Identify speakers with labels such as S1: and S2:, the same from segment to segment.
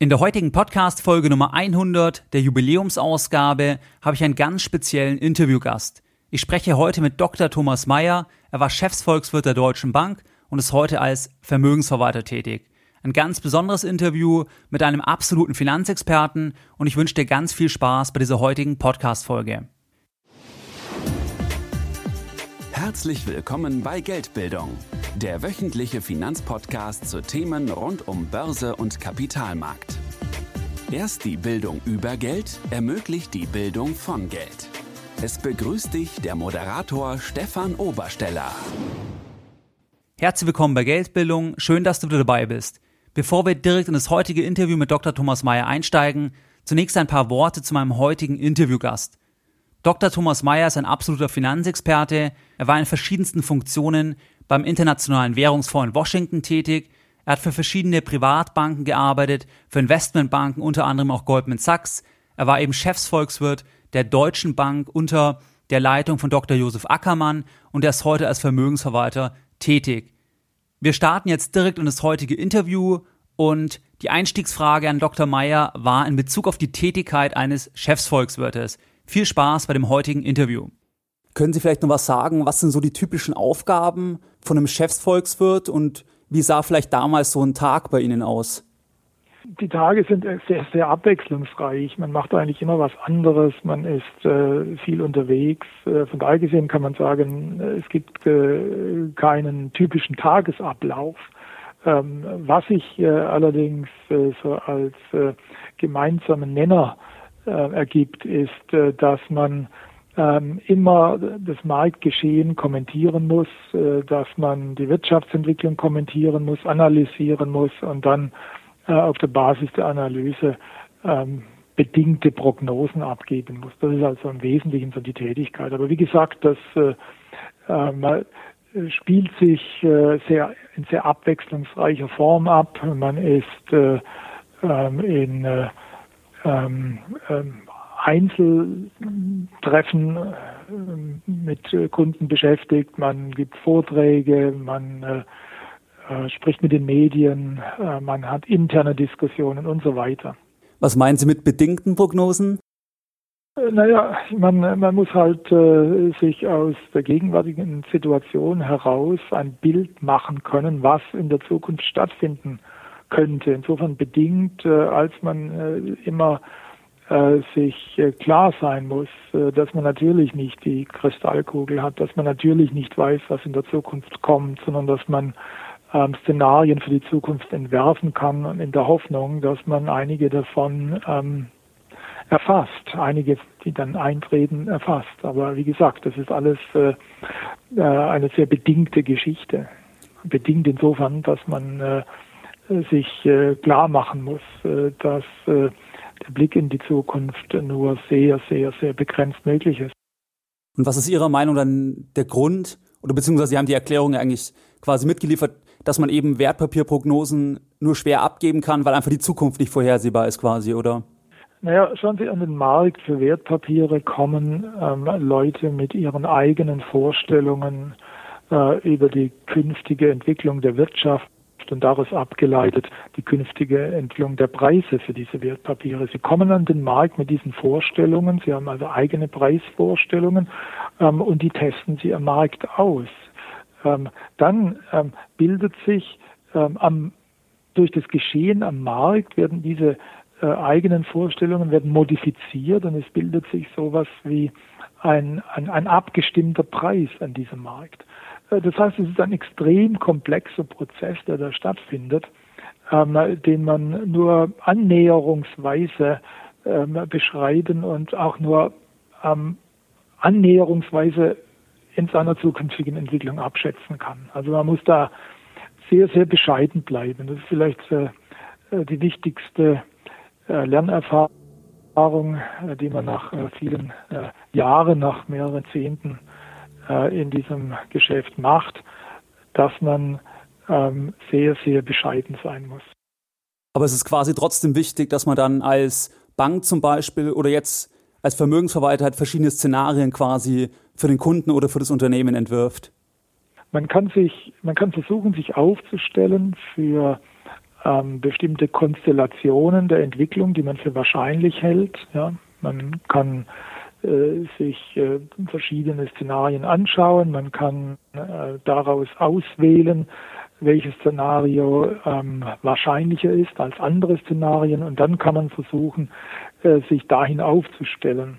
S1: In der heutigen Podcast-Folge Nummer 100 der Jubiläumsausgabe habe ich einen ganz speziellen Interviewgast. Ich spreche heute mit Dr. Thomas Mayer. Er war Chefsvolkswirt der Deutschen Bank und ist heute als Vermögensverwalter tätig. Ein ganz besonderes Interview mit einem absoluten Finanzexperten und ich wünsche dir ganz viel Spaß bei dieser heutigen Podcast-Folge.
S2: Herzlich willkommen bei Geldbildung, der wöchentliche Finanzpodcast zu Themen rund um Börse und Kapitalmarkt. Erst die Bildung über Geld ermöglicht die Bildung von Geld. Es begrüßt dich der Moderator Stefan Obersteller.
S1: Herzlich willkommen bei Geldbildung, schön, dass du dabei bist. Bevor wir direkt in das heutige Interview mit Dr. Thomas Mayer einsteigen, zunächst ein paar Worte zu meinem heutigen Interviewgast. Dr. Thomas Mayer ist ein absoluter Finanzexperte. Er war in verschiedensten Funktionen beim Internationalen Währungsfonds in Washington tätig. Er hat für verschiedene Privatbanken gearbeitet, für Investmentbanken, unter anderem auch Goldman Sachs. Er war eben Chefsvolkswirt der Deutschen Bank unter der Leitung von Dr. Josef Ackermann und er ist heute als Vermögensverwalter tätig. Wir starten jetzt direkt in das heutige Interview und die Einstiegsfrage an Dr. Meyer war in Bezug auf die Tätigkeit eines Chefsvolkswirtes. Viel Spaß bei dem heutigen Interview. Können Sie vielleicht noch was sagen? Was sind so die typischen Aufgaben von einem Chefsvolkswirt und wie sah vielleicht damals so ein Tag bei Ihnen aus?
S3: Die Tage sind sehr, sehr abwechslungsreich. Man macht eigentlich immer was anderes. Man ist äh, viel unterwegs. Äh, von daher gesehen kann man sagen, es gibt äh, keinen typischen Tagesablauf. Ähm, was sich äh, allerdings äh, so als äh, gemeinsamen Nenner äh, ergibt, ist, äh, dass man ähm, immer das Marktgeschehen kommentieren muss, äh, dass man die Wirtschaftsentwicklung kommentieren muss, analysieren muss und dann auf der Basis der Analyse ähm, bedingte Prognosen abgeben muss. Das ist also im Wesentlichen so die Tätigkeit. Aber wie gesagt, das äh, spielt sich äh, sehr in sehr abwechslungsreicher Form ab. Man ist äh, in ähm, ähm, Einzeltreffen äh, mit Kunden beschäftigt, man gibt Vorträge, man äh, äh, spricht mit den Medien, äh, man hat interne Diskussionen und so weiter.
S1: Was meinen Sie mit bedingten Prognosen?
S3: Äh, naja, man, man muss halt äh, sich aus der gegenwärtigen Situation heraus ein Bild machen können, was in der Zukunft stattfinden könnte. Insofern bedingt, äh, als man äh, immer äh, sich klar sein muss, dass man natürlich nicht die Kristallkugel hat, dass man natürlich nicht weiß, was in der Zukunft kommt, sondern dass man ähm, Szenarien für die Zukunft entwerfen kann und in der Hoffnung, dass man einige davon ähm, erfasst, einige, die dann eintreten, erfasst. Aber wie gesagt, das ist alles eine sehr bedingte Geschichte. Bedingt insofern, dass man äh, sich äh, klar machen muss, äh, dass äh, der Blick in die Zukunft nur sehr, sehr, sehr begrenzt möglich ist.
S1: Und was ist Ihrer Meinung dann der Grund, oder beziehungsweise Sie haben die Erklärung eigentlich quasi mitgeliefert, dass man eben Wertpapierprognosen nur schwer abgeben kann, weil einfach die Zukunft nicht vorhersehbar ist quasi, oder?
S3: Naja, schauen Sie an den Markt für Wertpapiere kommen ähm, Leute mit ihren eigenen Vorstellungen äh, über die künftige Entwicklung der Wirtschaft und daraus abgeleitet die künftige Entwicklung der Preise für diese Wertpapiere. Sie kommen an den Markt mit diesen Vorstellungen, Sie haben also eigene Preisvorstellungen ähm, und die testen Sie am Markt aus. Ähm, dann ähm, bildet sich ähm, am, durch das Geschehen am Markt werden diese äh, eigenen Vorstellungen werden modifiziert und es bildet sich sowas wie ein, ein, ein abgestimmter Preis an diesem Markt. Äh, das heißt, es ist ein extrem komplexer Prozess, der da stattfindet, ähm, den man nur annäherungsweise ähm, beschreiben und auch nur ähm, annäherungsweise in seiner zukünftigen Entwicklung abschätzen kann. Also man muss da sehr, sehr bescheiden bleiben. Das ist vielleicht äh, äh die wichtigste äh, Lernerfahrung, äh, die man nach äh, vielen Jahren, nach mehreren Zehnten äh, in diesem Geschäft macht, dass man ähm, sehr, sehr bescheiden sein muss.
S1: Aber es ist quasi trotzdem wichtig, dass man dann als Bank zum Beispiel oder jetzt als Vermögensverwalter halt verschiedene Szenarien quasi für den Kunden oder für das Unternehmen entwirft.
S3: Man kann sich, man kann versuchen, sich aufzustellen für ähm, bestimmte Konstellationen der Entwicklung, die man für wahrscheinlich hält. Ja. Man kann sich äh, verschiedene Szenarien anschauen, man kann äh, daraus auswählen, welches Szenario ähm, wahrscheinlicher ist als andere Szenarien. Und dann kann man versuchen, äh, sich dahin aufzustellen,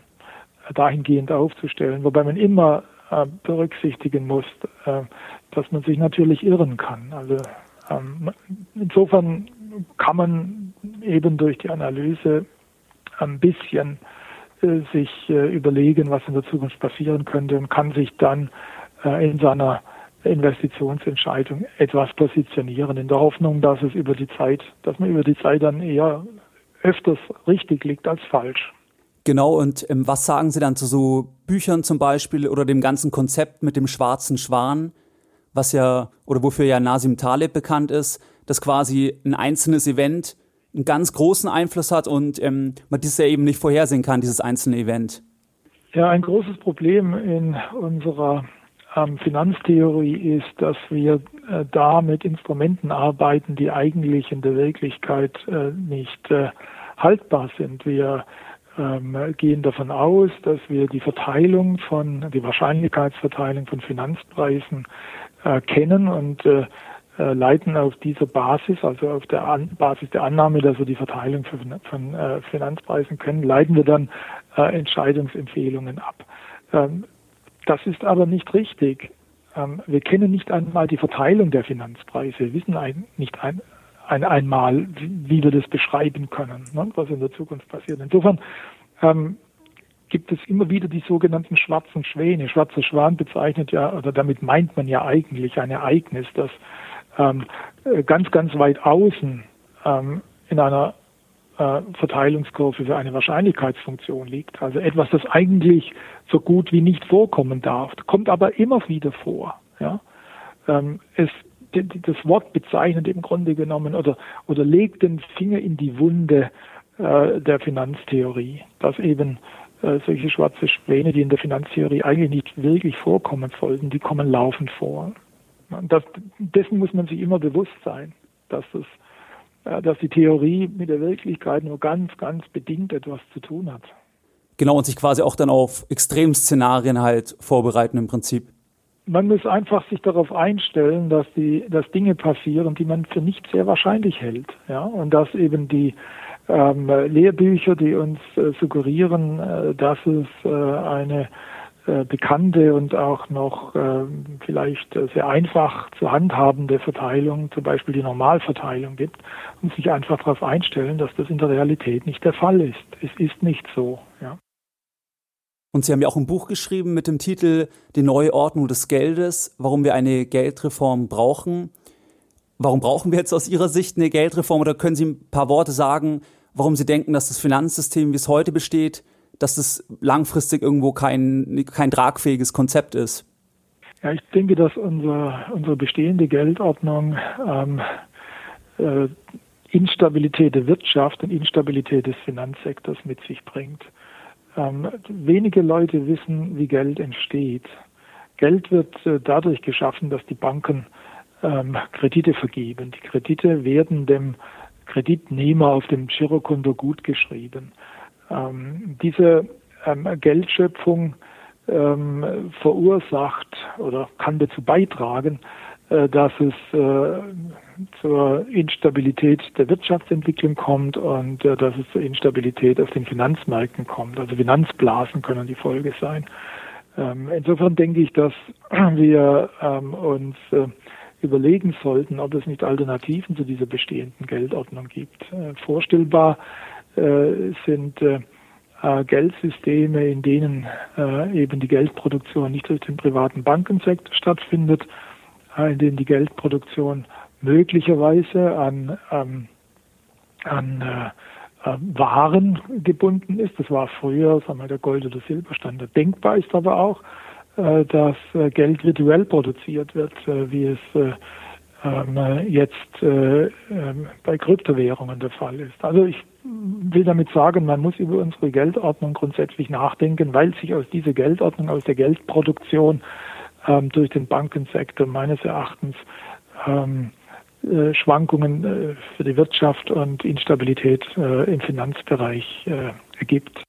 S3: äh, dahingehend aufzustellen, wobei man immer äh, berücksichtigen muss, äh, dass man sich natürlich irren kann. Also ähm, insofern kann man eben durch die Analyse ein bisschen äh, sich äh, überlegen, was in der Zukunft passieren könnte und kann sich dann äh, in seiner Investitionsentscheidung etwas positionieren, in der Hoffnung, dass es über die Zeit, dass man über die Zeit dann eher öfters richtig liegt als falsch.
S1: Genau, und ähm, was sagen Sie dann zu so Büchern zum Beispiel oder dem ganzen Konzept mit dem schwarzen Schwan, was ja, oder wofür ja Nasim Taleb bekannt ist, dass quasi ein einzelnes Event einen ganz großen Einfluss hat und ähm, man das ja eben nicht vorhersehen kann, dieses einzelne Event.
S3: Ja, ein großes Problem in unserer ähm, Finanztheorie ist, dass wir äh, da mit Instrumenten arbeiten, die eigentlich in der Wirklichkeit äh, nicht äh, haltbar sind. Wir ähm, gehen davon aus, dass wir die Verteilung von, die Wahrscheinlichkeitsverteilung von Finanzpreisen äh, kennen und äh, leiten auf dieser Basis, also auf der An Basis der Annahme, dass wir die Verteilung von, von äh, Finanzpreisen können, leiten wir dann äh, Entscheidungsempfehlungen ab. Ähm, das ist aber nicht richtig. Ähm, wir kennen nicht einmal die Verteilung der Finanzpreise. Wir wissen ein, nicht ein, ein, einmal, wie wir das beschreiben können, ne, was in der Zukunft passiert. Insofern ähm, gibt es immer wieder die sogenannten schwarzen Schwäne. Schwarzer Schwan bezeichnet ja, oder damit meint man ja eigentlich ein Ereignis, das ähm, ganz, ganz weit außen ähm, in einer äh, Verteilungskurve für eine Wahrscheinlichkeitsfunktion liegt. Also etwas, das eigentlich so gut wie nicht vorkommen darf, kommt aber immer wieder vor. Ja? Ähm, es, das Wort bezeichnet im Grunde genommen oder, oder legt den Finger in die Wunde äh, der Finanztheorie, dass eben äh, solche schwarze Späne, die in der Finanztheorie eigentlich nicht wirklich vorkommen sollten, die kommen laufend vor. Das, dessen muss man sich immer bewusst sein, dass, das, äh, dass die Theorie mit der Wirklichkeit nur ganz, ganz bedingt etwas zu tun hat.
S1: Genau, und sich quasi auch dann auf Extremszenarien halt vorbereiten im Prinzip.
S3: Man muss einfach sich darauf einstellen, dass die, dass Dinge passieren, die man für nicht sehr wahrscheinlich hält. Ja, und dass eben die ähm, Lehrbücher, die uns äh, suggerieren, äh, dass es äh, eine bekannte und auch noch äh, vielleicht sehr einfach zu handhabende Verteilung, zum Beispiel die Normalverteilung gibt und sich einfach darauf einstellen, dass das in der Realität nicht der Fall ist. Es ist nicht so. Ja.
S1: Und Sie haben ja auch ein Buch geschrieben mit dem Titel Die neue Ordnung des Geldes, warum wir eine Geldreform brauchen. Warum brauchen wir jetzt aus Ihrer Sicht eine Geldreform? Oder können Sie ein paar Worte sagen, warum Sie denken, dass das Finanzsystem, wie es heute besteht, dass es langfristig irgendwo kein, kein tragfähiges Konzept ist?
S3: Ja, ich denke, dass unser, unsere bestehende Geldordnung ähm, äh, Instabilität der Wirtschaft und Instabilität des Finanzsektors mit sich bringt. Ähm, wenige Leute wissen, wie Geld entsteht. Geld wird äh, dadurch geschaffen, dass die Banken ähm, Kredite vergeben. Die Kredite werden dem Kreditnehmer auf dem Girokonto gutgeschrieben. Ähm, diese ähm, Geldschöpfung ähm, verursacht oder kann dazu beitragen, äh, dass es äh, zur Instabilität der Wirtschaftsentwicklung kommt und äh, dass es zur Instabilität auf den Finanzmärkten kommt. Also Finanzblasen können die Folge sein. Ähm, insofern denke ich, dass wir ähm, uns äh, überlegen sollten, ob es nicht Alternativen zu dieser bestehenden Geldordnung gibt. Äh, vorstellbar sind äh, äh, Geldsysteme, in denen eben die Geldproduktion nicht durch den privaten Bankensektor stattfindet, in denen die Geldproduktion möglicherweise an, ähm, an äh, Waren gebunden ist. Das war früher, sagen wir, der Gold- oder Silberstandard. Denkbar ist aber auch, äh, dass äh, Geld virtuell produziert wird, wie es ähm, jetzt ähm, bei Kryptowährungen der Fall ist. Also ich will damit sagen, man muss über unsere Geldordnung grundsätzlich nachdenken, weil sich aus dieser Geldordnung, aus der Geldproduktion ähm, durch den Bankensektor meines Erachtens ähm, äh, Schwankungen äh, für die Wirtschaft und Instabilität äh, im Finanzbereich ergibt.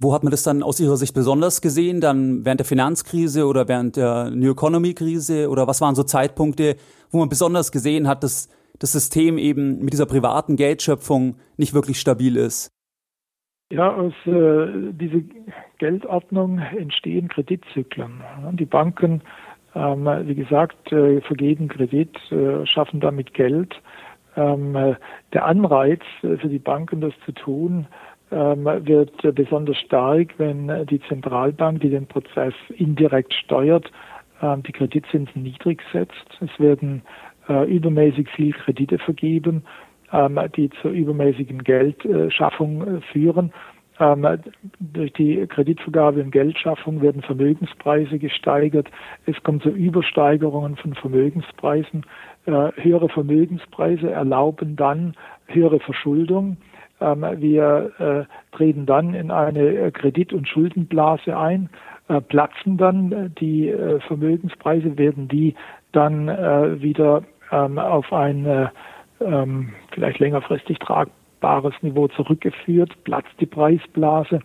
S1: Wo hat man das dann aus Ihrer Sicht besonders gesehen? Dann während der Finanzkrise oder während der New Economy Krise? Oder was waren so Zeitpunkte, wo man besonders gesehen hat, dass das System eben mit dieser privaten Geldschöpfung nicht wirklich stabil ist?
S3: Ja, aus äh, dieser Geldordnung entstehen Kreditzyklen. Die Banken, ähm, wie gesagt, äh, vergeben Kredit, äh, schaffen damit Geld. Ähm, der Anreiz für die Banken, das zu tun, ähm, wird besonders stark, wenn die Zentralbank, die den Prozess indirekt steuert, ähm, die Kreditzinsen niedrig setzt. Es werden äh, übermäßig viel Kredite vergeben, ähm, die zur übermäßigen Geldschaffung äh, führen. Durch die Kreditvergabe und Geldschaffung werden Vermögenspreise gesteigert. Es kommt zu Übersteigerungen von Vermögenspreisen. Äh, höhere Vermögenspreise erlauben dann höhere Verschuldung. Ähm, wir äh, treten dann in eine äh, Kredit- und Schuldenblase ein, äh, platzen dann die Vermögenspreise, werden die dann wieder ähm, auf ein ähm, vielleicht längerfristig tragbares Niveau zurückgeführt, platzt die Preisblase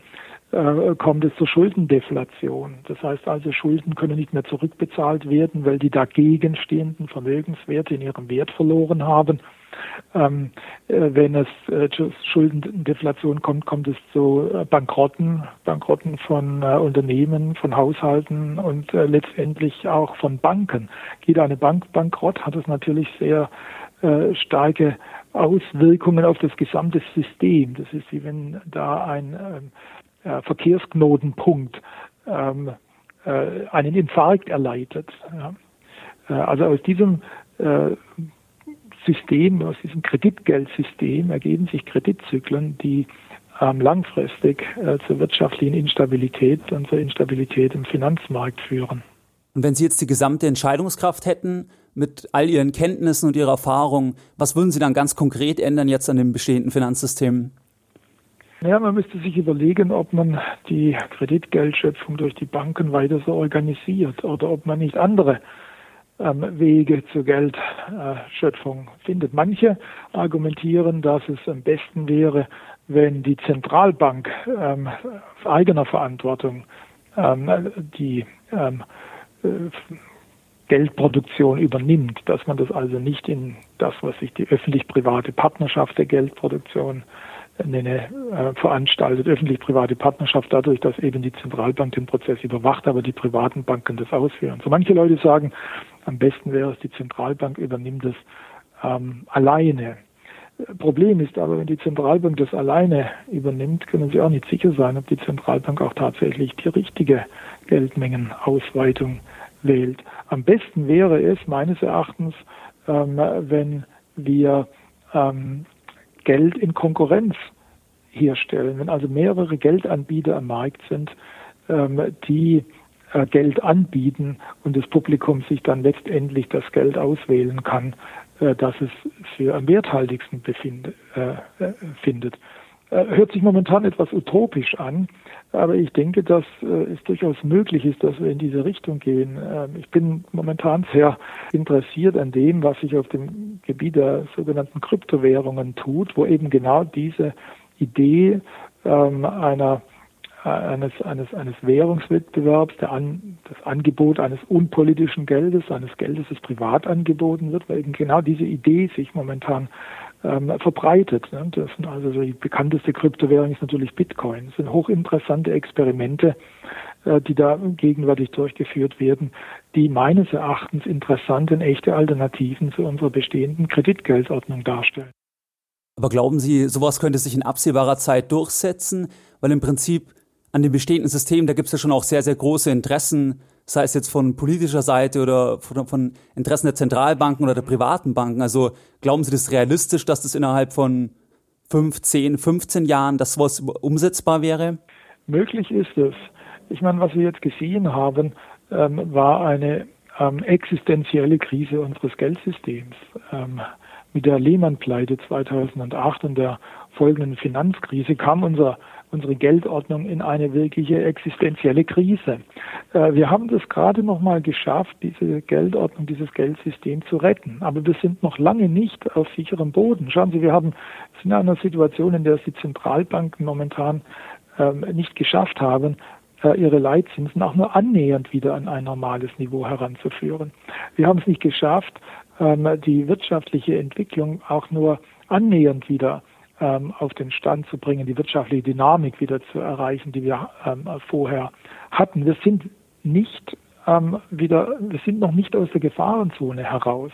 S3: kommt es zur Schuldendeflation. Das heißt also, Schulden können nicht mehr zurückbezahlt werden, weil die dagegen stehenden Vermögenswerte in ihrem Wert verloren haben. Ähm, äh, wenn es äh, zu Schuldendeflation kommt, kommt es zu äh, Bankrotten, Bankrotten von äh, Unternehmen, von Haushalten und äh, letztendlich auch von Banken. Geht eine Bank bankrott, hat es natürlich sehr äh, starke Auswirkungen auf das gesamte System. Das ist wie wenn da ein ähm, Verkehrsknotenpunkt ähm, einen Infarkt erleidet. Ja. Also aus diesem System, aus diesem Kreditgeldsystem ergeben sich Kreditzyklen, die ähm, langfristig äh, zur wirtschaftlichen Instabilität und zur Instabilität im Finanzmarkt führen.
S1: Und wenn Sie jetzt die gesamte Entscheidungskraft hätten, mit all Ihren Kenntnissen und Ihrer Erfahrung, was würden Sie dann ganz konkret ändern jetzt an dem bestehenden Finanzsystem?
S3: Ja, man müsste sich überlegen, ob man die Kreditgeldschöpfung durch die Banken weiter so organisiert oder ob man nicht andere Wege zur Geldschöpfung findet. Manche argumentieren, dass es am besten wäre, wenn die Zentralbank ähm, eigener Verantwortung ähm, die ähm, äh, Geldproduktion übernimmt, dass man das also nicht in das, was sich die öffentlich-private Partnerschaft der Geldproduktion nenne, äh, veranstaltet, öffentlich-private Partnerschaft dadurch, dass eben die Zentralbank den Prozess überwacht, aber die privaten Banken das ausführen. So manche Leute sagen, am besten wäre es, die Zentralbank übernimmt es ähm, alleine. Problem ist aber, wenn die Zentralbank das alleine übernimmt, können Sie auch nicht sicher sein, ob die Zentralbank auch tatsächlich die richtige Geldmengenausweitung wählt. Am besten wäre es meines Erachtens, ähm, wenn wir ähm, Geld in Konkurrenz herstellen. Wenn also mehrere Geldanbieter am Markt sind, ähm, die äh, Geld anbieten und das Publikum sich dann letztendlich das Geld auswählen kann, äh, das es für am werthaltigsten befind, äh, äh findet. Äh, hört sich momentan etwas utopisch an, aber ich denke, dass äh, es durchaus möglich ist, dass wir in diese Richtung gehen. Ähm, ich bin momentan sehr interessiert an dem, was sich auf dem Gebiet der sogenannten Kryptowährungen tut, wo eben genau diese Idee ähm, einer eines, eines, eines Währungswettbewerbs, an, das Angebot eines unpolitischen Geldes, eines Geldes, das privat angeboten wird, weil eben genau diese Idee sich momentan ähm, verbreitet. Ne? Das sind also die bekannteste Kryptowährung ist natürlich Bitcoin. Das sind hochinteressante Experimente, äh, die da gegenwärtig durchgeführt werden, die meines Erachtens interessante und echte Alternativen zu unserer bestehenden Kreditgeldordnung darstellen.
S1: Aber glauben Sie, sowas könnte sich in absehbarer Zeit durchsetzen? Weil im Prinzip an dem bestehenden System, da gibt es ja schon auch sehr, sehr große Interessen, sei es jetzt von politischer Seite oder von, von, Interessen der Zentralbanken oder der privaten Banken. Also glauben Sie das realistisch, dass das innerhalb von 5, 10, 15 Jahren, dass sowas umsetzbar wäre?
S3: Möglich ist es. Ich meine, was wir jetzt gesehen haben, ähm, war eine ähm, existenzielle Krise unseres Geldsystems. Ähm, mit der Lehman-Pleite 2008 und der folgenden Finanzkrise kam unser unsere Geldordnung in eine wirkliche existenzielle Krise. Äh, wir haben das gerade noch mal geschafft, diese Geldordnung, dieses Geldsystem zu retten. Aber wir sind noch lange nicht auf sicherem Boden. Schauen Sie, wir haben, sind in einer Situation, in der es die Zentralbanken momentan ähm, nicht geschafft haben, äh, ihre Leitzinsen auch nur annähernd wieder an ein normales Niveau heranzuführen. Wir haben es nicht geschafft, die wirtschaftliche Entwicklung auch nur annähernd wieder ähm, auf den Stand zu bringen, die wirtschaftliche Dynamik wieder zu erreichen, die wir ähm, vorher hatten. Wir sind nicht ähm, wieder, wir sind noch nicht aus der Gefahrenzone heraus.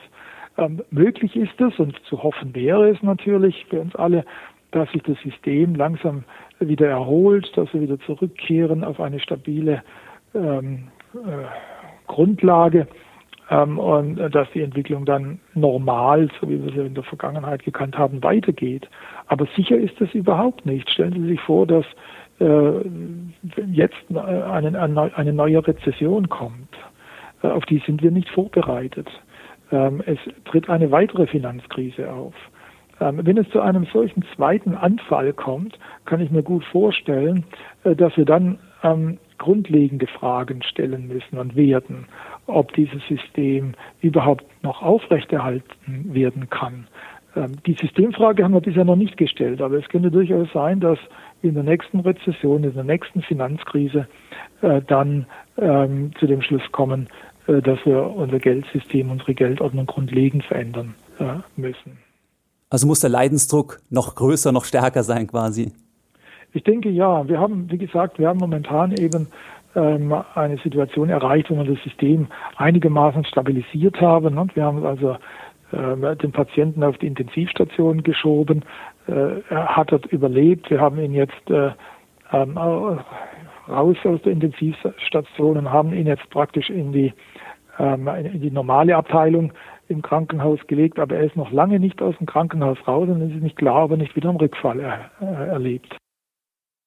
S3: Ähm, möglich ist es und zu hoffen wäre es natürlich für uns alle, dass sich das System langsam wieder erholt, dass wir wieder zurückkehren auf eine stabile ähm, äh, Grundlage ähm, und äh, dass die Entwicklung dann normal, so wie wir sie in der Vergangenheit gekannt haben, weitergeht. Aber sicher ist es überhaupt nicht. Stellen Sie sich vor, dass äh, jetzt eine, eine neue Rezession kommt. Äh, auf die sind wir nicht vorbereitet. Ähm, es tritt eine weitere Finanzkrise auf. Ähm, wenn es zu einem solchen zweiten Anfall kommt, kann ich mir gut vorstellen, äh, dass wir dann ähm, grundlegende Fragen stellen müssen und werden, ob dieses System überhaupt noch aufrechterhalten werden kann. Ähm, die Systemfrage haben wir bisher noch nicht gestellt, aber es könnte durchaus sein, dass in der nächsten Rezession, in der nächsten Finanzkrise äh, dann ähm, zu dem Schluss kommen, äh, dass wir unser Geldsystem, unsere Geldordnung grundlegend verändern äh, müssen.
S1: Also muss der Leidensdruck noch größer, noch stärker sein quasi.
S3: Ich denke ja. Wir haben, wie gesagt, wir haben momentan eben eine Situation erreicht, wo wir das System einigermaßen stabilisiert haben. Und wir haben also äh, den Patienten auf die Intensivstation geschoben. Äh, er hat dort überlebt. Wir haben ihn jetzt äh, ähm, raus aus der Intensivstation und haben ihn jetzt praktisch in die, ähm, in die normale Abteilung im Krankenhaus gelegt, aber er ist noch lange nicht aus dem Krankenhaus raus und es ist nicht klar, ob er nicht wieder einen Rückfall er, äh, erlebt.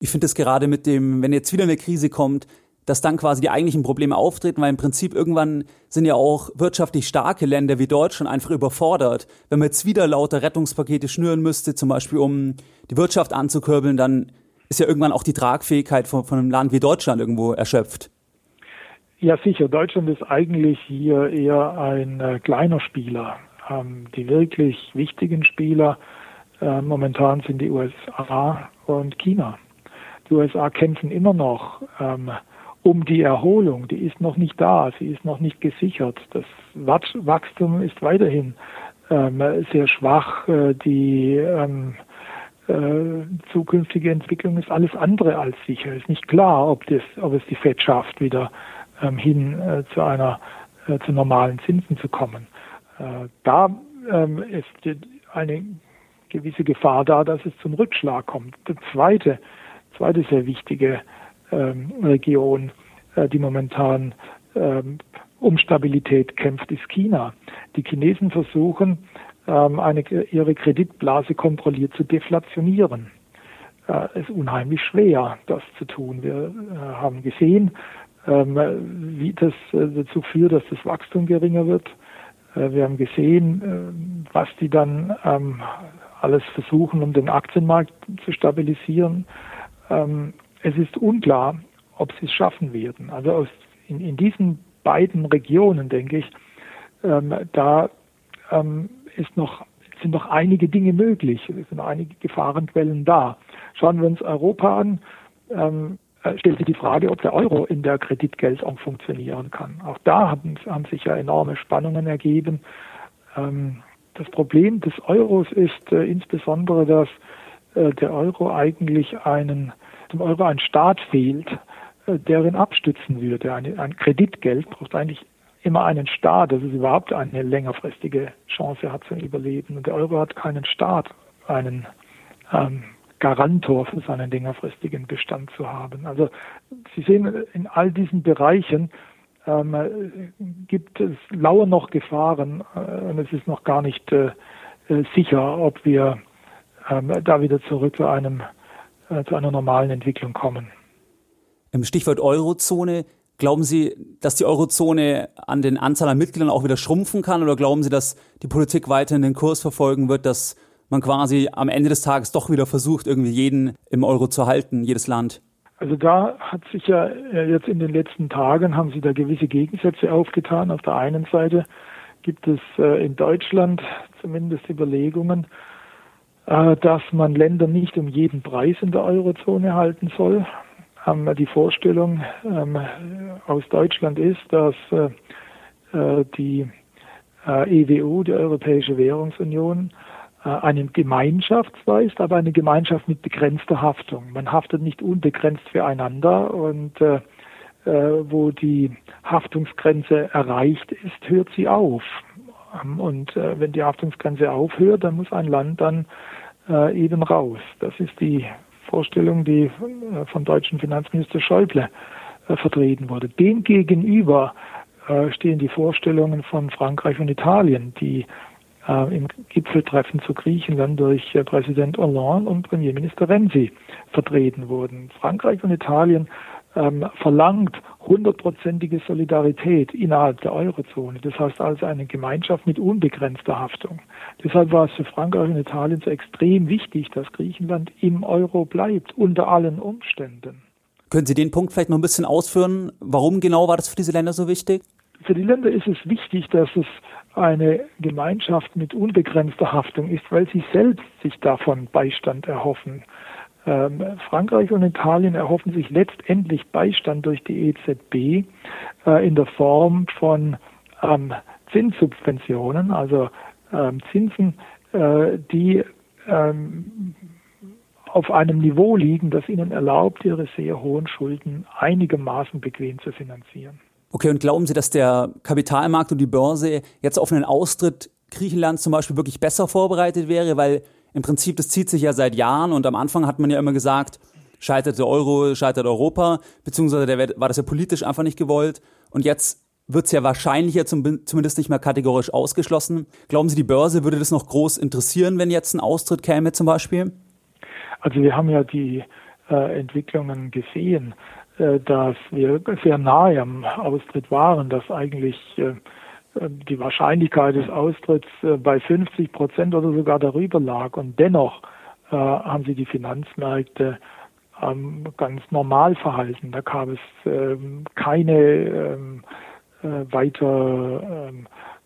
S1: Ich finde es gerade mit dem, wenn jetzt wieder eine Krise kommt, dass dann quasi die eigentlichen Probleme auftreten, weil im Prinzip irgendwann sind ja auch wirtschaftlich starke Länder wie Deutschland einfach überfordert. Wenn man jetzt wieder lauter Rettungspakete schnüren müsste, zum Beispiel um die Wirtschaft anzukurbeln, dann ist ja irgendwann auch die Tragfähigkeit von, von einem Land wie Deutschland irgendwo erschöpft.
S3: Ja, sicher. Deutschland ist eigentlich hier eher ein äh, kleiner Spieler. Ähm, die wirklich wichtigen Spieler äh, momentan sind die USA und China. Die USA kämpfen immer noch ähm, um die Erholung. Die ist noch nicht da, sie ist noch nicht gesichert. Das Wachstum ist weiterhin ähm, sehr schwach. Äh, die ähm, äh, zukünftige Entwicklung ist alles andere als sicher. Es ist nicht klar, ob, das, ob es die Fed schafft, wieder ähm, hin äh, zu einer äh, zu normalen Zinsen zu kommen. Äh, da ähm, ist eine gewisse Gefahr da, dass es zum Rückschlag kommt. Die zweite, zweite sehr wichtige Region, äh, die momentan ähm, um Stabilität kämpft, ist China. Die Chinesen versuchen, ähm, eine, ihre Kreditblase kontrolliert zu deflationieren. Es äh, ist unheimlich schwer, das zu tun. Wir äh, haben gesehen, ähm, wie das dazu führt, dass das Wachstum geringer wird. Wir haben gesehen, was die dann ähm, alles versuchen, um den Aktienmarkt zu stabilisieren. Ähm, es ist unklar, ob sie es schaffen werden. Also aus, in, in diesen beiden Regionen, denke ich, da ist noch, sind noch einige Dinge möglich. Es sind einige Gefahrenquellen da. Schauen wir uns Europa an äh, stellt sich die Frage, ob der Euro in der Kreditgeldordnung funktionieren kann. Auch da haben, haben sich ja enorme Spannungen ergeben. Ähm, das Problem des Euros ist äh, insbesondere, dass äh, der Euro eigentlich einen, dem Euro ein Staat fehlt, äh, der ihn abstützen würde. Eine, ein Kreditgeld braucht eigentlich immer einen Staat, dass es überhaupt eine längerfristige Chance hat zu überleben. Und der Euro hat keinen Staat, einen ähm, Garantor für seinen längerfristigen Bestand zu haben. Also Sie sehen, in all diesen Bereichen ähm, gibt es lauer noch Gefahren äh, und es ist noch gar nicht äh sicher, ob wir ähm, da wieder zurück zu einem äh, zu einer normalen Entwicklung kommen.
S1: Im Stichwort Eurozone, glauben Sie, dass die Eurozone an den Anzahl an Mitgliedern auch wieder schrumpfen kann oder glauben Sie, dass die Politik weiterhin den Kurs verfolgen wird, dass man quasi am Ende des Tages doch wieder versucht, irgendwie jeden im Euro zu halten, jedes Land?
S3: Also da hat sich ja äh, jetzt in den letzten Tagen haben sie da gewisse Gegensätze aufgetan. Auf der einen Seite gibt es äh, in Deutschland zumindest Überlegungen, dass man Länder nicht um jeden Preis in der Eurozone halten soll. Ähm, die Vorstellung ähm, aus Deutschland ist, dass die EWU, die Europäische Währungsunion, äh, eine Gemeinschaftsweist, aber eine Gemeinschaft mit begrenzter Haftung. Man haftet nicht unbegrenzt füreinander und äh, äh, wo die Haftungsgrenze erreicht ist, hört sie auf. Ähm, und äh, wenn die Haftungsgrenze aufhört, dann muss ein Land dann äh, eben raus. Das ist die Vorstellung, die äh, vom deutschen Finanzminister Schäuble vertreten wurde. Demgegenüber stehen die Vorstellungen von Frankreich und Italien, die äh, im Gipfeltreffen zu Griechenland durch äh, Präsident Hollande und Premierminister Renzi vertreten wurden. Frankreich und Italien ähm, verlangt hundertprozentige Solidarität innerhalb der Eurozone. Das heißt also eine Gemeinschaft mit unbegrenzter Haftung. Deshalb war es für Frankreich und Italien so extrem wichtig, dass Griechenland im Euro bleibt, unter allen Umständen.
S1: Können Sie den Punkt vielleicht noch ein bisschen ausführen? Warum genau war das für diese Länder so wichtig?
S3: Für die Länder ist es wichtig, dass es eine Gemeinschaft mit unbegrenzter Haftung ist, weil sie selbst sich davon Beistand erhoffen. Ähm, Frankreich und Italien erhoffen sich letztendlich Beistand durch die EZB äh, in der Form von ähm, Zinssubventionen, also ähm, Zinsen, äh, die auf einem Niveau liegen, das ihnen erlaubt, ihre sehr hohen Schulden einigermaßen bequem zu finanzieren.
S1: Okay, und glauben Sie, dass der Kapitalmarkt und die Börse jetzt auf einen Austritt Griechenlands zum Beispiel wirklich besser vorbereitet wäre? Weil im Prinzip, das zieht sich ja seit Jahren und am Anfang hat man ja immer gesagt, scheitert der Euro, scheitert Europa, beziehungsweise der war das ja politisch einfach nicht gewollt. Und jetzt wird es ja wahrscheinlicher zum, zumindest nicht mehr kategorisch ausgeschlossen. Glauben Sie, die Börse würde das noch groß interessieren, wenn jetzt ein Austritt käme zum Beispiel?
S3: Also wir haben ja die äh, Entwicklungen gesehen. Äh, dass wir sehr nahe am Austritt waren, dass eigentlich äh, die Wahrscheinlichkeit des Austritts äh, bei 50 Prozent oder sogar darüber lag. Und dennoch haben sie die Finanzmärkte ähm, ganz normal verhalten. Da gab es ähm, keine ähm, weiter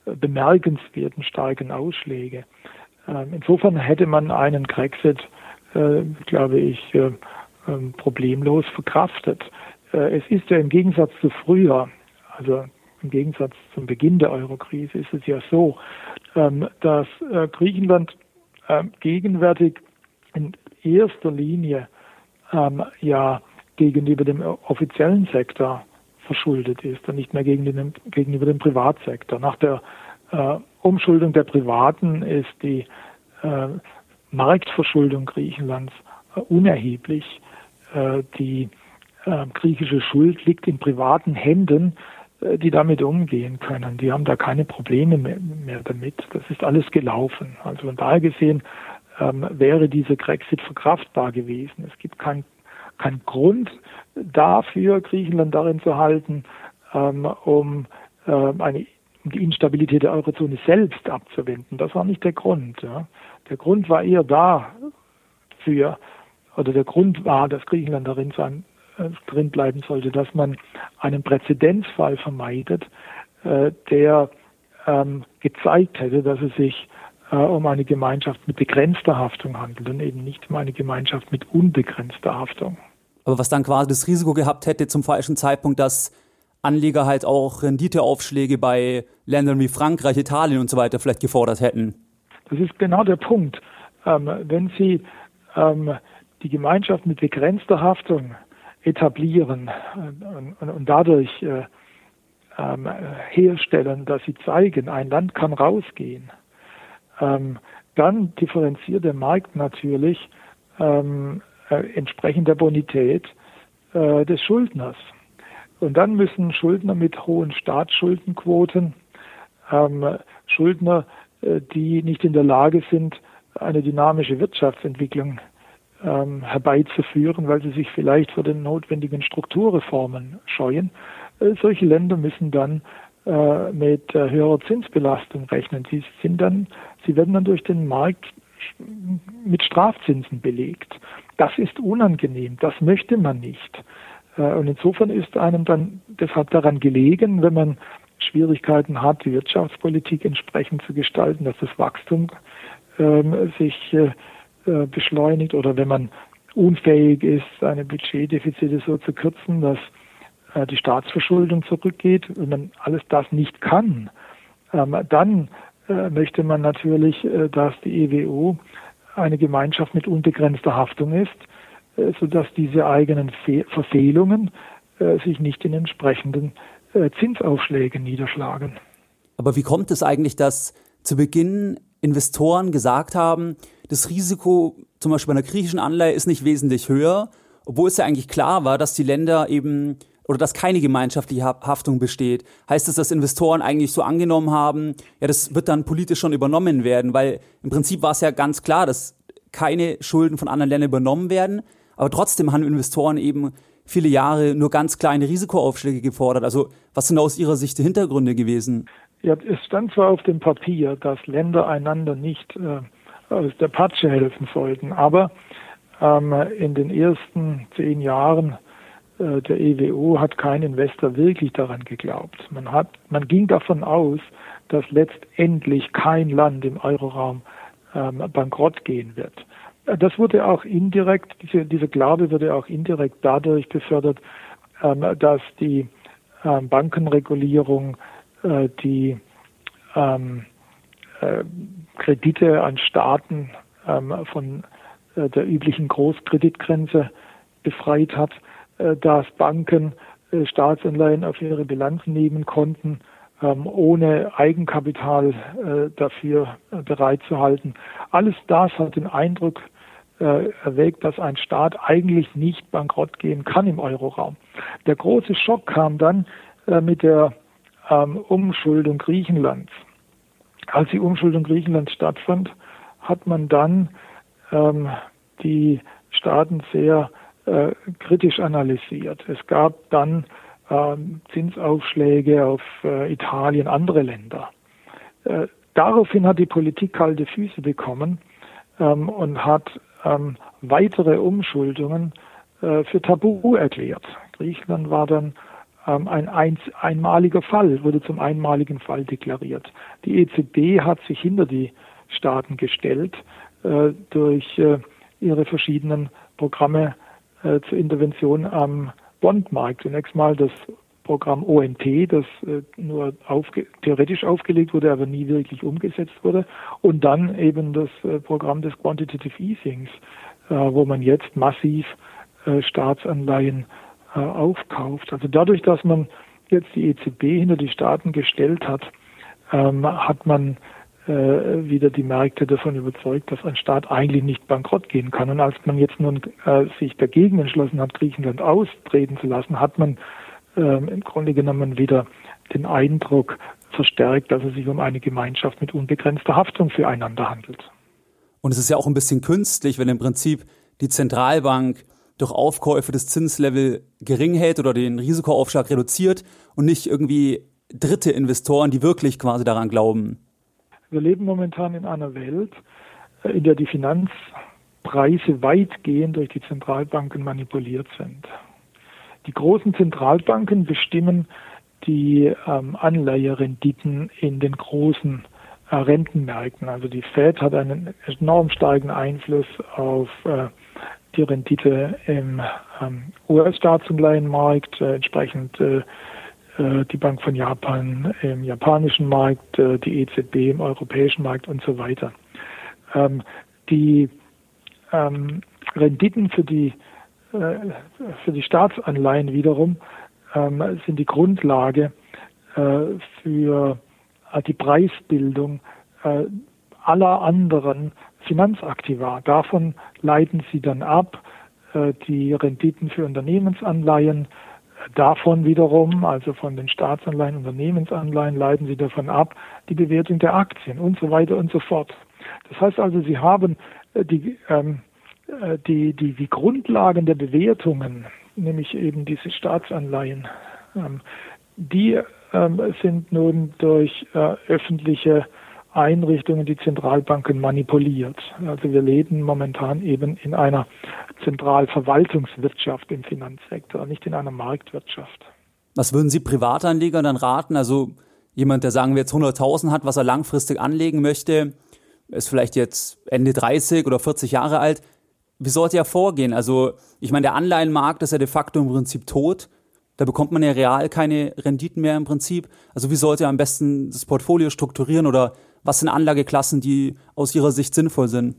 S3: bemerkenswerten starken Ausschläge. insofern hätte man einen Grexit, glaube ich, problemlos verkraftet. Äh, es ist ja im Gegensatz zu früher, also im Gegensatz zum Beginn der Eurokrise ist es ja so, ähm, dass äh, Griechenland ähm, gegenwärtig in erster Linie ähm, ja gegenüber dem offiziellen Sektor verschuldet ist und nicht mehr gegenüber dem Privatsektor. Nach der äh, Umschuldung der Privaten ist die Marktverschuldung Griechenlands unerheblich. die äh, griechische Schuld liegt in privaten Händen, äh, die damit umgehen können. Die haben da keine Probleme mehr, mehr damit. Das ist alles gelaufen. Also von daher gesehen ähm, wäre dieser Grexit verkraftbar gewesen. Es gibt keinen kein Grund dafür, Griechenland darin zu halten, ähm, um äh, eine die Instabilität der Eurozone selbst abzuwenden. Das war nicht der Grund. Ja. Der Grund war eher da für, oder der Grund war, dass Griechenland darin sein äh, drin bleiben sollte, dass man einen Präzedenzfall vermeidet, äh, der ähm, gezeigt hätte, dass es sich äh, um eine Gemeinschaft mit begrenzter Haftung handelt und eben nicht um eine Gemeinschaft mit unbegrenzter Haftung.
S1: Aber was dann quasi das Risiko gehabt hätte zum falschen Zeitpunkt, dass Anleger halt auch Renditeaufschläge bei Ländern wie Frankreich, Italien und so weiter vielleicht gefordert hätten.
S3: Das ist genau der Punkt. Ähm, wenn Sie ähm, die Gemeinschaft mit begrenzter Haftung etablieren und, und, und dadurch äh, ähm, herstellen, dass sie zeigen, ein Land kann rausgehen, ähm, dann differenziert der Markt natürlich ähm, äh, entsprechend der Bonität äh, des Schuldners. Und dann müssen Schuldner mit hohen Staatsschuldenquoten, ähm, Schuldner, äh, die nicht in der Lage sind, eine dynamische Wirtschaftsentwicklung ähm, herbeizuführen, weil sie sich vielleicht vor den notwendigen Strukturreformen scheuen. Äh, solche Länder müssen dann äh, mit äh, höherer Zinsbelastung rechnen. Sie sind dann, sie werden dann durch den Markt mit Strafzinsen belegt. Das ist unangenehm, das möchte man nicht. Äh, und insofern ist einem dann deshalb daran gelegen, wenn man Schwierigkeiten hat, die Wirtschaftspolitik entsprechend zu gestalten, dass das Wachstum ähm, sich äh, äh, beschleunigt oder wenn man unfähig ist, seine Budgetdefizite so zu kürzen, dass äh, die Staatsverschuldung zurückgeht, wenn man alles das nicht kann, ähm, dann äh, möchte man natürlich, dass die EWU eine Gemeinschaft mit unbegrenzter Haftung ist, sodass diese eigenen Fe Verfehlungen sich nicht in entsprechenden Zinsaufschlägen niederschlagen.
S1: Aber wie kommt es eigentlich, dass zu Beginn Investoren gesagt haben, das Risiko zum Beispiel bei einer griechischen Anleihe ist nicht wesentlich höher, obwohl es ja eigentlich klar war, dass die Länder eben oder dass keine gemeinschaftliche Haftung besteht. Heißt das, dass Investoren eigentlich so angenommen haben, ja, das wird dann politisch schon übernommen werden, weil im Prinzip war es ja ganz klar, dass keine Schulden von anderen Ländern übernommen werden, aber trotzdem haben Investoren eben viele Jahre nur ganz kleine Risikoaufschläge gefordert. Also was sind aus Ihrer Sicht die Hintergründe gewesen?
S3: Ja, es stand zwar auf dem Papier, dass Länder einander nicht äh, aus der Patsche helfen sollten, aber ähm, in den ersten zehn Jahren äh, der EWO hat kein Investor wirklich daran geglaubt. Man, hat, man ging davon aus, dass letztendlich kein Land im Euroraum ähm, bankrott gehen wird. Das wurde auch indirekt, diese, dieser Glaube wurde auch indirekt dadurch befördert, ähm, dass die ähm, Bankenregulierung äh, die ähm, äh, Kredite an Staaten ähm, von äh, der üblichen Großkreditgrenze befreit hat, äh, dass Banken äh, Staatsanleihen auf ihre Bilanz nehmen konnten, ähm, ohne Eigenkapital äh, dafür bereitzuhalten. Alles das hat den Eindruck erweckt, dass ein Staat eigentlich nicht bankrott gehen kann im Euroraum. Der große Schock kam dann mit der ähm, Umschuldung Griechenlands. Als die Umschuldung Griechenlands stattfand, hat man dann ähm, die Staaten sehr äh, kritisch analysiert. Es gab dann ähm, Zinsaufschläge auf äh, Italien, andere Länder. Äh, daraufhin hat die Politik kalte Füße bekommen ähm, und hat ähm, weitere Umschuldungen äh, für tabu erklärt. Griechenland war dann ähm, ein eins, einmaliger Fall, wurde zum einmaligen Fall deklariert. Die EZB hat sich hinter die Staaten gestellt äh, durch äh, ihre verschiedenen Programme äh, zur Intervention am Bondmarkt. Zunächst mal das Programm ONT, das äh, nur aufge theoretisch aufgelegt wurde, aber nie wirklich umgesetzt wurde. Und dann eben das äh, Programm des Quantitative Easings, äh, wo man jetzt massiv Staatsanleihen äh, aufkauft. Also dadurch, dass man jetzt die EZB hinter die Staaten gestellt hat, ähm, hat man äh, wieder die Märkte davon überzeugt, dass ein Staat eigentlich nicht bankrott gehen kann. Und als man jetzt nun äh, sich dagegen entschlossen hat, Griechenland austreten zu lassen, hat man ähm, im Grunde genommen wieder den Eindruck verstärkt, dass es sich um eine Gemeinschaft mit unbegrenzter Haftung füreinander handelt.
S1: Und es ist ja auch ein bisschen künstlich, wenn im Prinzip die Zentralbank durch Aufkäufe das Zinslevel gering hält oder den Risikoaufschlag reduziert und nicht irgendwie dritte Investoren, die wirklich quasi daran glauben.
S3: Wir leben momentan in einer Welt, äh, in der die Finanzpreise weitgehend durch die Zentralbanken manipuliert sind. Die großen Zentralbanken bestimmen die ähm, Anleiherenditen in den großen äh, Rentenmärkten. Also die Fed hat einen enorm starken Einfluss auf äh, die Rendite im ähm, US-Staatsanleihenmarkt, äh, entsprechend äh, äh, die Bank von Japan im japanischen Markt, die EZB im europäischen Markt und so weiter. Ähm, die ähm, Renditen für die, für die Staatsanleihen wiederum sind die Grundlage für die Preisbildung aller anderen Finanzaktiva. Davon leiten sie dann ab die Renditen für Unternehmensanleihen, Davon wiederum, also von den Staatsanleihen, Unternehmensanleihen, leiten sie davon ab, die Bewertung der Aktien und so weiter und so fort. Das heißt also, sie haben äh, die, ähm, äh, die, die, die Grundlagen der Bewertungen, nämlich eben diese Staatsanleihen, ähm, die ähm, sind nun durch äh, öffentliche Einrichtungen, die Zentralbanken manipuliert. Also wir leben momentan eben in einer Zentralverwaltungswirtschaft im Finanzsektor, nicht in einer Marktwirtschaft.
S1: Was würden Sie Privatanlegern dann raten? Also jemand, der sagen wir jetzt 100.000 hat, was er langfristig anlegen möchte, ist vielleicht jetzt Ende 30 oder 40 Jahre alt. Wie sollte er vorgehen? Also ich meine, der Anleihenmarkt ist ja de facto im Prinzip tot. Da bekommt man ja real keine Renditen mehr im Prinzip. Also wie sollte er am besten das Portfolio strukturieren oder was sind Anlageklassen, die aus Ihrer Sicht sinnvoll sind?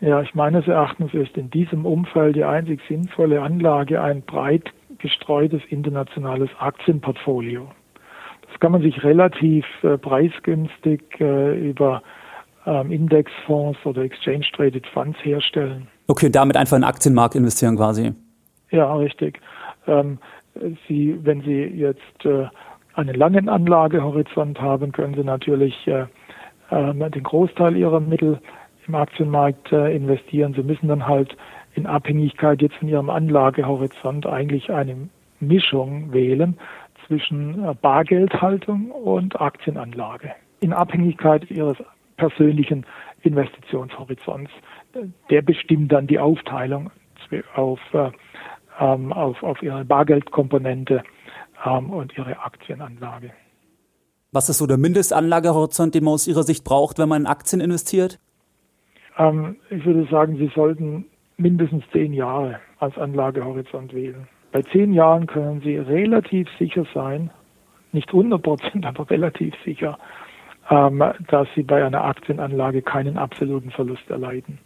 S3: Ja, ich meines Erachtens ist in diesem Umfeld die einzig sinnvolle Anlage ein breit gestreutes internationales Aktienportfolio. Das kann man sich relativ äh, preisgünstig äh, über ähm, Indexfonds oder Exchange Traded Funds herstellen.
S1: Okay, damit einfach in den Aktienmarkt investieren quasi.
S3: Ja, richtig. Ähm, Sie, wenn Sie jetzt äh, einen langen Anlagehorizont haben, können Sie natürlich äh, den Großteil Ihrer Mittel im Aktienmarkt äh, investieren. Sie müssen dann halt in Abhängigkeit jetzt von Ihrem Anlagehorizont eigentlich eine Mischung wählen zwischen äh, Bargeldhaltung und Aktienanlage. In Abhängigkeit Ihres persönlichen Investitionshorizonts. Der bestimmt dann die Aufteilung auf, äh, ähm, auf, auf Ihre Bargeldkomponente ähm, und Ihre Aktienanlage.
S1: Was ist so der Mindestanlagehorizont, den man aus Ihrer Sicht braucht, wenn man in Aktien investiert?
S3: Ähm, ich würde sagen, Sie sollten mindestens zehn Jahre als Anlagehorizont wählen. Bei zehn Jahren können Sie relativ sicher sein, nicht 100 Prozent, aber relativ sicher, ähm, dass Sie bei einer Aktienanlage keinen absoluten Verlust erleiden.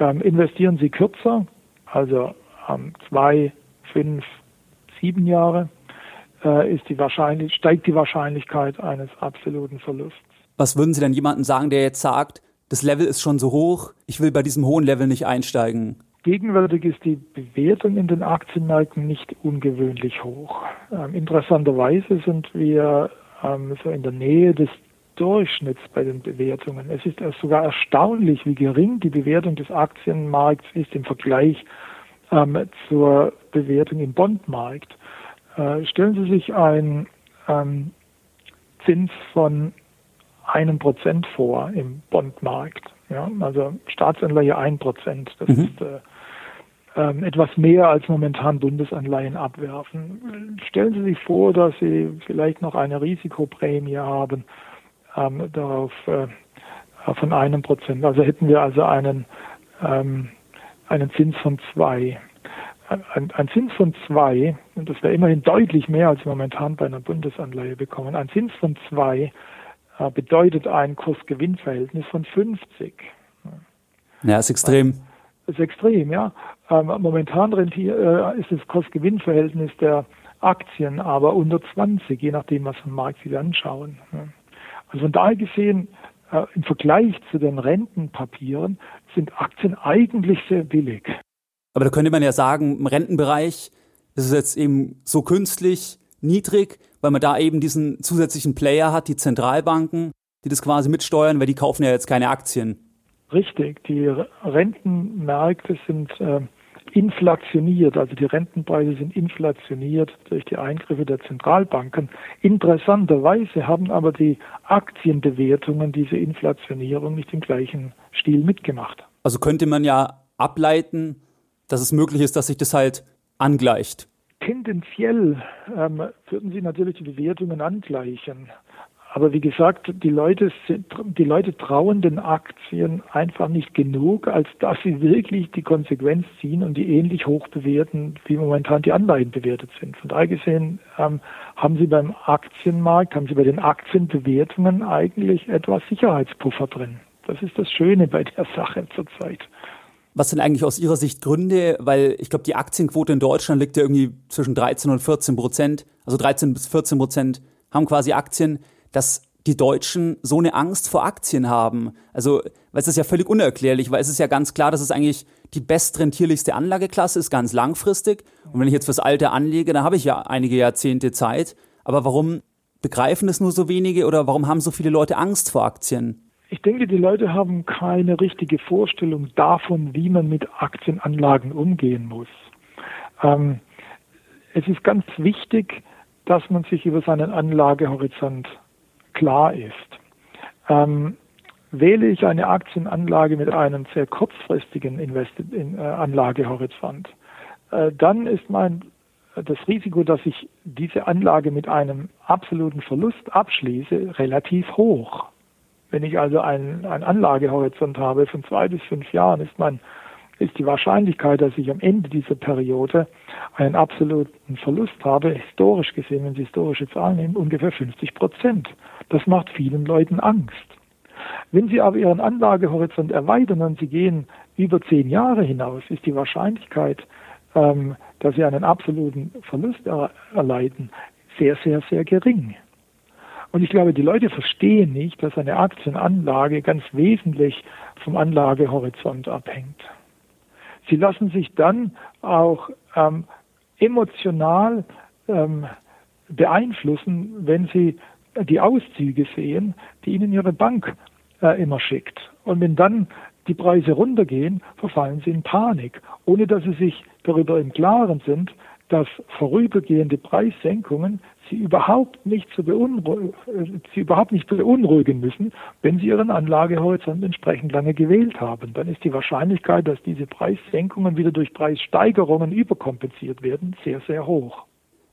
S3: Ähm, investieren Sie kürzer, also ähm, zwei, fünf, sieben Jahre, ist die wahrscheinlich, steigt die Wahrscheinlichkeit eines absoluten Verlusts.
S1: Was würden Sie denn jemandem sagen, der jetzt sagt, das Level ist schon so hoch, ich will bei diesem hohen Level nicht einsteigen?
S3: Gegenwärtig ist die Bewertung in den Aktienmärkten nicht ungewöhnlich hoch. Ähm, interessanterweise sind wir ähm, so in der Nähe des Durchschnitts bei den Bewertungen. Es ist sogar erstaunlich, wie gering die Bewertung des Aktienmarkts ist im Vergleich ähm, zur Bewertung im Bondmarkt. Äh, stellen Sie sich einen ähm, Zins von einem Prozent vor im Bondmarkt. Ja, also Staatsanleihe ein Prozent. Das mhm. ist äh, ähm, etwas mehr als momentan Bundesanleihen abwerfen. Stellen Sie sich vor, dass Sie vielleicht noch eine Risikoprämie haben ähm, darauf äh, von einem Prozent. Also hätten wir also einen, ähm, einen Zins von zwei. Ein, ein Zins von zwei, und das wäre immerhin deutlich mehr als momentan bei einer Bundesanleihe bekommen, ein Zins von zwei äh, bedeutet ein Kursgewinnverhältnis von 50.
S1: Ja, ist extrem.
S3: Das ist extrem, ja. Ähm, momentan rentier, äh, ist das Kursgewinnverhältnis der Aktien aber unter 20, je nachdem, was vom Markt Sie anschauen. Also von daher gesehen, äh, im Vergleich zu den Rentenpapieren sind Aktien eigentlich sehr billig.
S1: Aber da könnte man ja sagen, im Rentenbereich ist es jetzt eben so künstlich niedrig, weil man da eben diesen zusätzlichen Player hat, die Zentralbanken, die das quasi mitsteuern, weil die kaufen ja jetzt keine Aktien.
S3: Richtig, die Rentenmärkte sind äh, inflationiert, also die Rentenpreise sind inflationiert durch die Eingriffe der Zentralbanken. Interessanterweise haben aber die Aktienbewertungen diese Inflationierung nicht im gleichen Stil mitgemacht.
S1: Also könnte man ja ableiten, dass es möglich ist, dass sich das halt angleicht.
S3: Tendenziell ähm, würden sie natürlich die Bewertungen angleichen. Aber wie gesagt, die Leute, sind, die Leute trauen den Aktien einfach nicht genug, als dass sie wirklich die Konsequenz ziehen und die ähnlich hoch bewerten, wie momentan die Anleihen bewertet sind. Von daher gesehen ähm, haben sie beim Aktienmarkt, haben sie bei den Aktienbewertungen eigentlich etwas Sicherheitspuffer drin. Das ist das Schöne bei der Sache zurzeit.
S1: Was sind eigentlich aus Ihrer Sicht Gründe? Weil ich glaube, die Aktienquote in Deutschland liegt ja irgendwie zwischen 13 und 14 Prozent. Also 13 bis 14 Prozent haben quasi Aktien dass die Deutschen so eine Angst vor Aktien haben. Also, weil es ist ja völlig unerklärlich, weil es ist ja ganz klar, dass es eigentlich die bestrentierlichste Anlageklasse ist, ganz langfristig. Und wenn ich jetzt fürs Alte anlege, dann habe ich ja einige Jahrzehnte Zeit. Aber warum begreifen es nur so wenige oder warum haben so viele Leute Angst vor Aktien?
S3: Ich denke, die Leute haben keine richtige Vorstellung davon, wie man mit Aktienanlagen umgehen muss. Ähm, es ist ganz wichtig, dass man sich über seinen Anlagehorizont klar ist. Ähm, Wähle ich eine Aktienanlage mit einem sehr kurzfristigen Investi in, äh, Anlagehorizont, äh, dann ist mein das Risiko, dass ich diese Anlage mit einem absoluten Verlust abschließe, relativ hoch. Wenn ich also einen, einen Anlagehorizont habe von zwei bis fünf Jahren, ist mein ist die Wahrscheinlichkeit, dass ich am Ende dieser Periode einen absoluten Verlust habe, historisch gesehen, wenn Sie historische Zahlen nehmen, ungefähr 50 Prozent. Das macht vielen Leuten Angst. Wenn Sie aber Ihren Anlagehorizont erweitern und Sie gehen über zehn Jahre hinaus, ist die Wahrscheinlichkeit, ähm, dass Sie einen absoluten Verlust er erleiden, sehr, sehr, sehr gering. Und ich glaube, die Leute verstehen nicht, dass eine Aktienanlage ganz wesentlich vom Anlagehorizont abhängt. Sie lassen sich dann auch ähm, emotional ähm, beeinflussen, wenn sie die Auszüge sehen, die ihnen ihre Bank äh, immer schickt. Und wenn dann die Preise runtergehen, verfallen sie in Panik, ohne dass sie sich darüber im Klaren sind, dass vorübergehende Preissenkungen sie überhaupt nicht, zu beunruhigen, sie überhaupt nicht beunruhigen müssen, wenn sie ihren Anlagehorizont entsprechend lange gewählt haben. Dann ist die Wahrscheinlichkeit, dass diese Preissenkungen wieder durch Preissteigerungen überkompensiert werden, sehr, sehr hoch.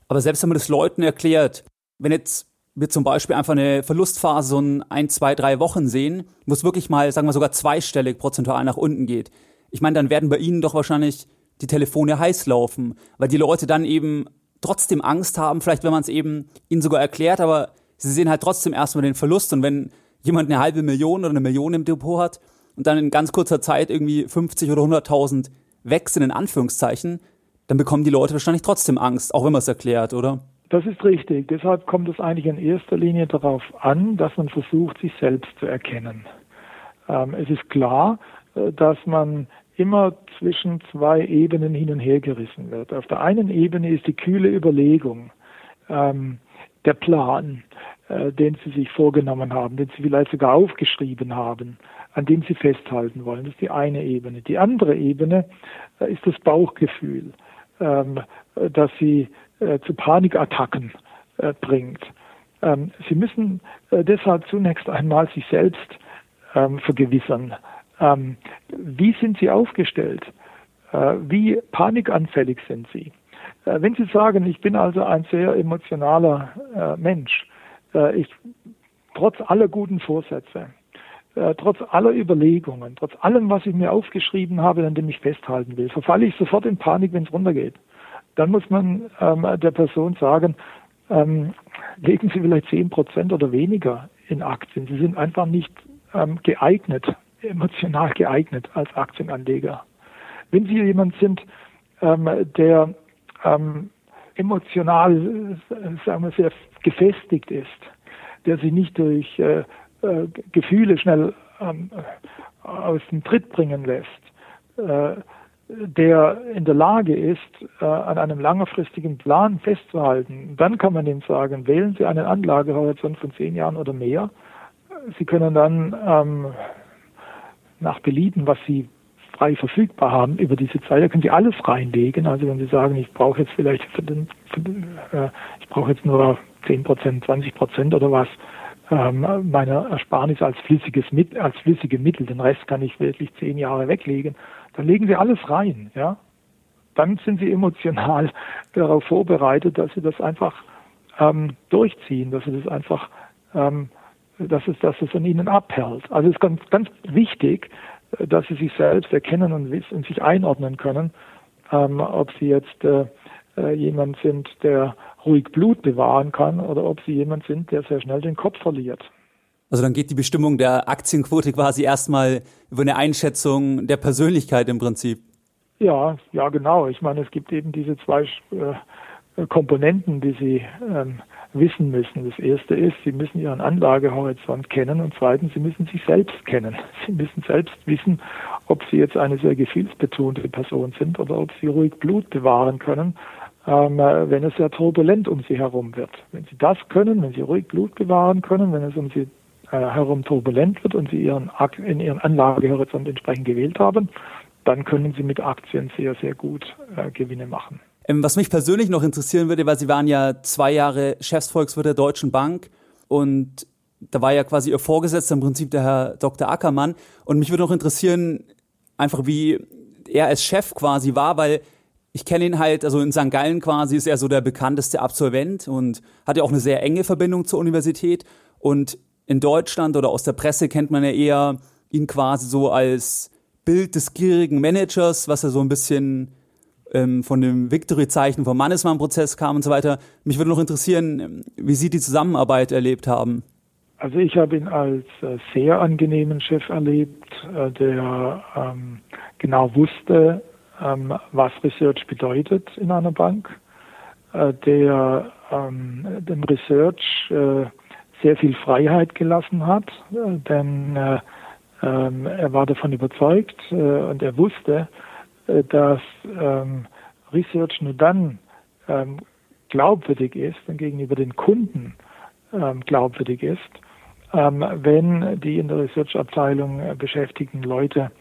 S1: Aber selbst wenn man das Leuten erklärt, wenn jetzt wir zum Beispiel einfach eine Verlustphase so in ein, zwei, drei Wochen sehen, wo es wirklich mal, sagen wir sogar zweistellig prozentual nach unten geht. Ich meine, dann werden bei Ihnen doch wahrscheinlich die Telefone heiß laufen, weil die Leute dann eben trotzdem Angst haben, vielleicht wenn man es eben ihnen sogar erklärt, aber sie sehen halt trotzdem erstmal den Verlust und wenn jemand eine halbe Million oder eine Million im Depot hat und dann in ganz kurzer Zeit irgendwie 50 oder 100.000 weg sind in Anführungszeichen, dann bekommen die Leute wahrscheinlich trotzdem Angst, auch wenn man es erklärt, oder?
S3: Das ist richtig. Deshalb kommt es eigentlich in erster Linie darauf an, dass man versucht, sich selbst zu erkennen. Ähm, es ist klar, äh, dass man immer zwischen zwei Ebenen hin und her gerissen wird. Auf der einen Ebene ist die kühle Überlegung, ähm, der Plan, äh, den Sie sich vorgenommen haben, den Sie vielleicht sogar aufgeschrieben haben, an dem Sie festhalten wollen. Das ist die eine Ebene. Die andere Ebene äh, ist das Bauchgefühl, ähm, das Sie äh, zu Panikattacken äh, bringt. Ähm, Sie müssen äh, deshalb zunächst einmal sich selbst ähm, vergewissern, ähm, wie sind Sie aufgestellt? Äh, wie panikanfällig sind Sie? Äh, wenn Sie sagen, ich bin also ein sehr emotionaler äh, Mensch, äh, ich, trotz aller guten Vorsätze, äh, trotz aller Überlegungen, trotz allem, was ich mir aufgeschrieben habe, an dem ich festhalten will, verfalle ich sofort in Panik, wenn es runtergeht. Dann muss man ähm, der Person sagen, ähm, legen Sie vielleicht 10 Prozent oder weniger in Aktien. Sie sind einfach nicht ähm, geeignet emotional geeignet als Aktienanleger. Wenn Sie jemand sind, ähm, der ähm, emotional, sagen wir, sehr gefestigt ist, der sich nicht durch äh, äh, Gefühle schnell ähm, aus dem Tritt bringen lässt, äh, der in der Lage ist, äh, an einem langfristigen Plan festzuhalten, dann kann man ihm sagen, wählen Sie einen Anlagehorizont von zehn Jahren oder mehr. Sie können dann ähm, nach Belieben, was Sie frei verfügbar haben über diese Zeit. Da können Sie alles reinlegen. Also wenn Sie sagen, ich brauche jetzt vielleicht für den, für den äh, ich brauche jetzt nur 10 Prozent, 20 Prozent oder was ähm, meiner Ersparnis als flüssiges mit, als flüssige Mittel, den Rest kann ich wirklich zehn Jahre weglegen, dann legen Sie alles rein, ja. Dann sind Sie emotional darauf vorbereitet, dass Sie das einfach ähm, durchziehen, dass Sie das einfach ähm, dass es, dass es an ihnen abhält. Also es ist ganz, ganz wichtig, äh, dass sie sich selbst erkennen und wissen, sich einordnen können, ähm, ob sie jetzt äh, äh, jemand sind, der ruhig Blut bewahren kann oder ob sie jemand sind, der sehr schnell den Kopf verliert.
S1: Also dann geht die Bestimmung der Aktienquote quasi erstmal über eine Einschätzung der Persönlichkeit im Prinzip.
S3: Ja, ja, genau. Ich meine, es gibt eben diese zwei äh, Komponenten, die Sie ähm, wissen müssen. Das erste ist, Sie müssen Ihren Anlagehorizont kennen und zweitens, Sie müssen sich selbst kennen. Sie müssen selbst wissen, ob Sie jetzt eine sehr gefühlsbetonte Person sind oder ob Sie ruhig Blut bewahren können, ähm, wenn es sehr turbulent um Sie herum wird. Wenn Sie das können, wenn Sie ruhig Blut bewahren können, wenn es um Sie äh, herum turbulent wird und Sie Ihren, in Ihren Anlagehorizont entsprechend gewählt haben, dann können Sie mit Aktien sehr, sehr gut äh, Gewinne machen.
S1: Ähm, was mich persönlich noch interessieren würde, weil Sie waren ja zwei Jahre Chefsvolkswirt der Deutschen Bank und da war ja quasi ihr Vorgesetzter im Prinzip der Herr Dr. Ackermann. Und mich würde noch interessieren, einfach wie er als Chef quasi war, weil ich kenne ihn halt, also in St. Gallen quasi ist er so der bekannteste Absolvent und hat ja auch eine sehr enge Verbindung zur Universität. Und in Deutschland oder aus der Presse kennt man ja eher ihn quasi so als Bild des gierigen Managers, was er so ein bisschen ähm, von dem Victory-Zeichen vom Mannesmann-Prozess kam und so weiter. Mich würde noch interessieren, wie Sie die Zusammenarbeit erlebt haben.
S3: Also ich habe ihn als äh, sehr angenehmen Chef erlebt, äh, der ähm, genau wusste, ähm, was Research bedeutet in einer Bank, äh, der ähm, dem Research äh, sehr viel Freiheit gelassen hat, denn äh, ähm, er war davon überzeugt und er wusste, dass ähm, Research nur dann ähm, glaubwürdig ist und gegenüber den Kunden glaubwürdig ist, wenn die in der Research-Abteilung beschäftigten Leute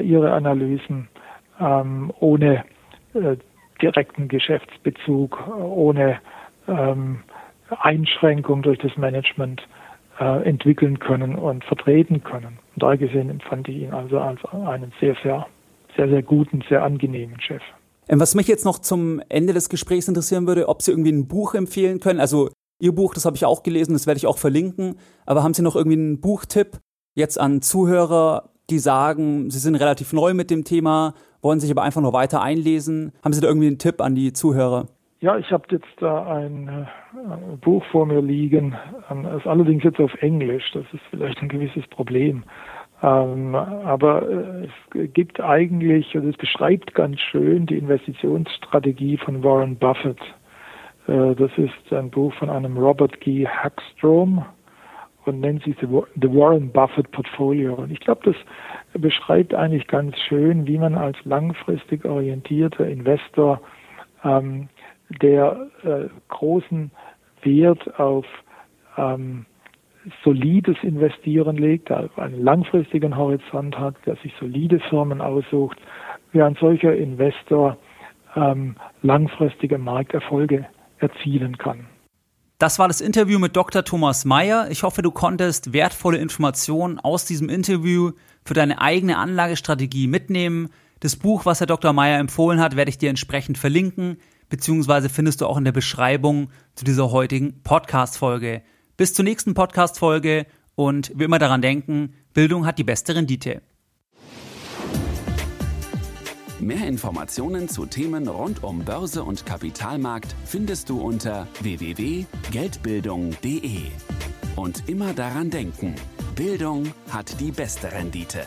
S3: ihre Analysen ähm, ohne äh, direkten Geschäftsbezug, ohne ähm, Einschränkung durch das Management äh, entwickeln können und vertreten können. Und da gesehen empfand ich ihn also als einen sehr, sehr, sehr, sehr guten, sehr angenehmen Chef.
S1: Ähm, was mich jetzt noch zum Ende des Gesprächs interessieren würde, ob Sie irgendwie ein Buch empfehlen können. Also Ihr Buch, das habe ich auch gelesen, das werde ich auch verlinken. Aber haben Sie noch irgendwie einen Buchtipp jetzt an Zuhörer, die sagen, sie sind relativ neu mit dem Thema wollen sich aber einfach nur weiter einlesen. Haben Sie da irgendwie einen Tipp an die Zuhörer?
S3: Ja, ich habe jetzt da ein äh, Buch vor mir liegen. Ähm, es ist allerdings jetzt auf Englisch. Das ist vielleicht ein gewisses Problem. Ähm, aber äh, es gibt eigentlich, also es beschreibt ganz schön die Investitionsstrategie von Warren Buffett. Äh, das ist ein Buch von einem Robert G. Hackstrom und nennt sich The Warren Buffett Portfolio. Und ich glaube, das beschreibt eigentlich ganz schön, wie man als langfristig orientierter Investor ähm, der äh, großen Wert auf ähm, solides Investieren legt, einen langfristigen Horizont hat, der sich solide Firmen aussucht, wie ein solcher Investor ähm, langfristige Markterfolge erzielen kann.
S1: Das war das Interview mit Dr. Thomas Mayer. Ich hoffe, du konntest wertvolle Informationen aus diesem Interview für deine eigene Anlagestrategie mitnehmen. Das Buch, was Herr Dr. Mayer empfohlen hat, werde ich dir entsprechend verlinken, beziehungsweise findest du auch in der Beschreibung zu dieser heutigen Podcast-Folge. Bis zur nächsten Podcast-Folge und wie immer daran denken, Bildung hat die beste Rendite.
S2: Mehr Informationen zu Themen rund um Börse und Kapitalmarkt findest du unter www.geldbildung.de. Und immer daran denken, Bildung hat die beste Rendite.